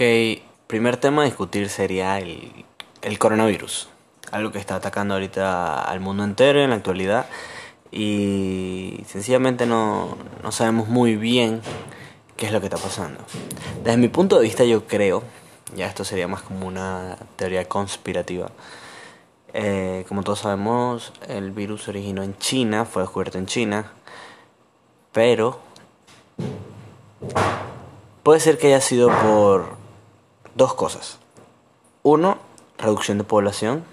Ok, primer tema a discutir sería el, coronavirus. Algo que está atacando ahorita al mundo entero en la actualidad. Y sencillamente no, no sabemos muy bien qué es lo que está pasando. Desde mi punto de vista yo creo, ya esto sería más como una teoría conspirativa. Eh, como todos sabemos, el virus originó en China, fue descubierto en China, pero puede ser que haya sido por dos cosas. Uno, reducción de población,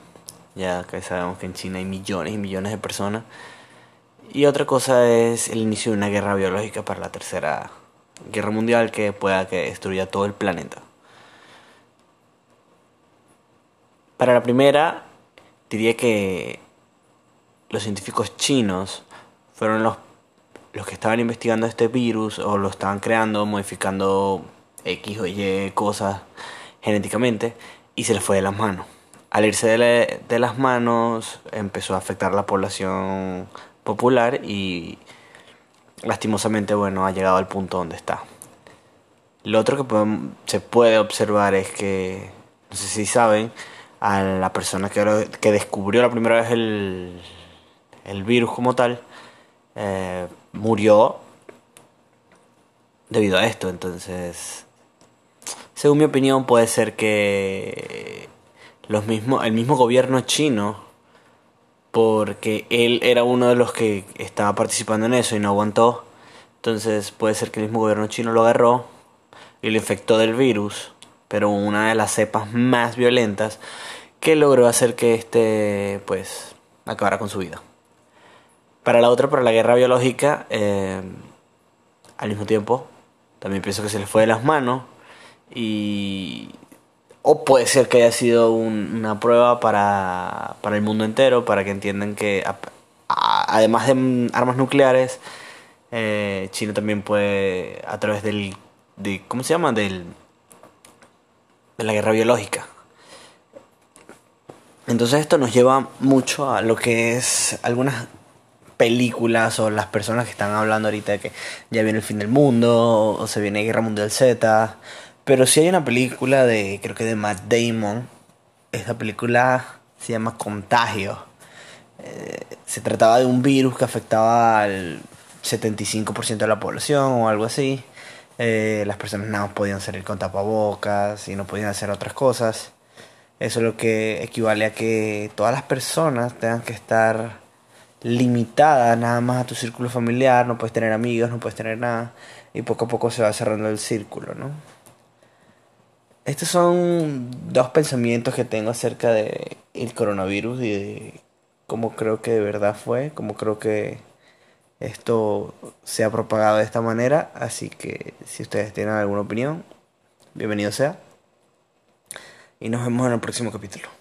ya que sabemos que en China hay millones y millones de personas. Y otra cosa es el inicio de una guerra biológica para la tercera guerra mundial que pueda que destruya todo el planeta. Para la primera, diría que los científicos chinos fueron los, los que estaban investigando este virus o lo estaban creando, modificando X o Y cosas genéticamente y se les fue de las manos. Al irse de, de las manos empezó a afectar la población popular y lastimosamente bueno ha llegado al punto donde está. Lo otro que se puede observar es que, no sé si saben, a la persona que, que descubrió la primera vez el, el virus como tal, eh, murió debido a esto. Entonces, según mi opinión, puede ser que los el mismo gobierno chino, porque él era uno de los que estaba participando en eso y no aguantó, entonces puede ser que el mismo gobierno chino lo agarró y lo infectó del virus, pero una de las cepas más violentas que logró hacer que este pues acabara con su vida. Para la otra, para la guerra biológica, eh, al mismo tiempo, también pienso que se le fue de las manos y o puede ser que haya sido una prueba para, para, el mundo entero, para que entiendan que además de armas nucleares, eh, China también puede, a través del, de, ¿cómo se llama? Del, de la guerra biológica. Entonces esto nos lleva mucho a lo que es algunas películas o las personas que están hablando ahorita de que ya viene el fin del mundo o se viene Guerra Mundial Z. Pero si hay una película de, creo que de Matt Damon. Esta película se llama Contagio. Eh, se trataba de un virus que afectaba al 75% de la población o algo así. Eh, las personas no podían salir con tapabocas y no podían hacer otras cosas. Eso es lo que equivale a que todas las personas tengan que estar limitadas nada más a tu círculo familiar, no puedes tener amigos, no puedes tener nada, y poco a poco se va cerrando el círculo, ¿no? Estos son dos pensamientos que tengo acerca de el coronavirus y de cómo creo que de verdad fue, cómo creo que esto se ha propagado de esta manera, así que si ustedes tienen alguna opinión, bienvenido sea y nos vemos en el próximo capítulo.